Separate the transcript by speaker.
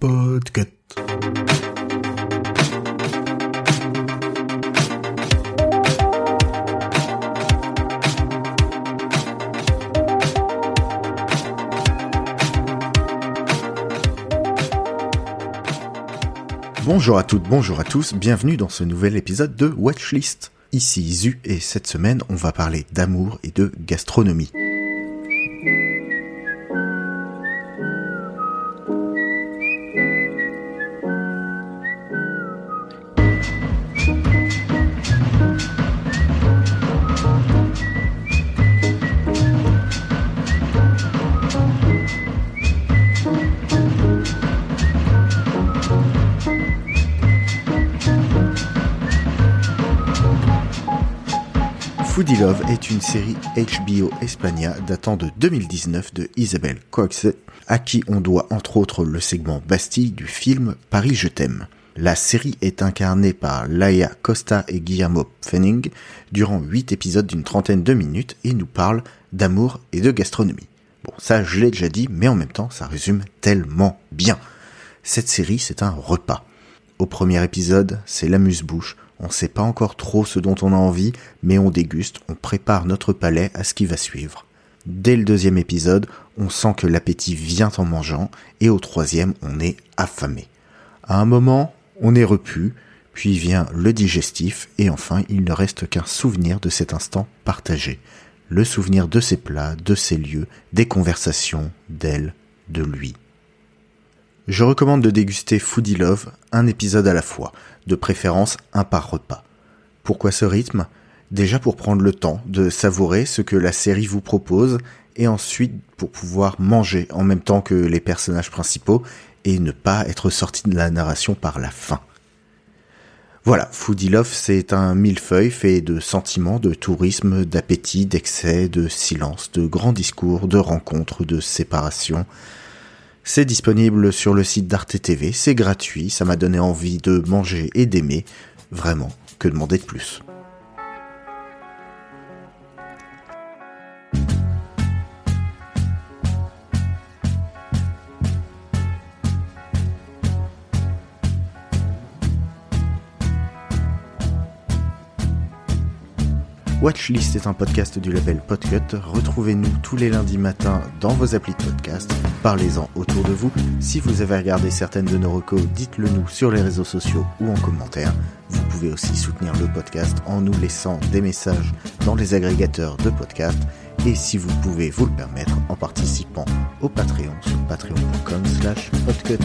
Speaker 1: Podcast. Bonjour à toutes, bonjour à tous, bienvenue dans ce nouvel épisode de Watchlist. Ici Zu et cette semaine on va parler d'amour et de gastronomie. Foodie Love est une série HBO Espagna datant de 2019 de Isabelle Cox, à qui on doit entre autres le segment Bastille du film Paris je t'aime. La série est incarnée par Laia Costa et Guillermo Fenning durant 8 épisodes d'une trentaine de minutes et nous parle d'amour et de gastronomie. Bon, ça je l'ai déjà dit, mais en même temps ça résume tellement bien. Cette série c'est un repas. Au premier épisode, c'est l'amuse-bouche, on sait pas encore trop ce dont on a envie, mais on déguste, on prépare notre palais à ce qui va suivre. Dès le deuxième épisode, on sent que l'appétit vient en mangeant, et au troisième, on est affamé. À un moment, on est repu, puis vient le digestif, et enfin, il ne reste qu'un souvenir de cet instant partagé. Le souvenir de ces plats, de ces lieux, des conversations, d'elle, de lui. Je recommande de déguster Foodie Love un épisode à la fois, de préférence un par repas. Pourquoi ce rythme? Déjà pour prendre le temps de savourer ce que la série vous propose et ensuite pour pouvoir manger en même temps que les personnages principaux et ne pas être sorti de la narration par la fin. Voilà, Foodie Love, c'est un millefeuille fait de sentiments, de tourisme, d'appétit, d'excès, de silence, de grands discours, de rencontres, de séparation, c'est disponible sur le site d'Arte TV, c'est gratuit, ça m'a donné envie de manger et d'aimer. Vraiment, que demander de plus? Watchlist est un podcast du label Podcut. Retrouvez-nous tous les lundis matins dans vos applis de podcast. Parlez-en autour de vous. Si vous avez regardé certaines de nos recos, dites-le nous sur les réseaux sociaux ou en commentaire. Vous pouvez aussi soutenir le podcast en nous laissant des messages dans les agrégateurs de podcast et si vous pouvez vous le permettre en participant au Patreon sur patreon.com slash podcut.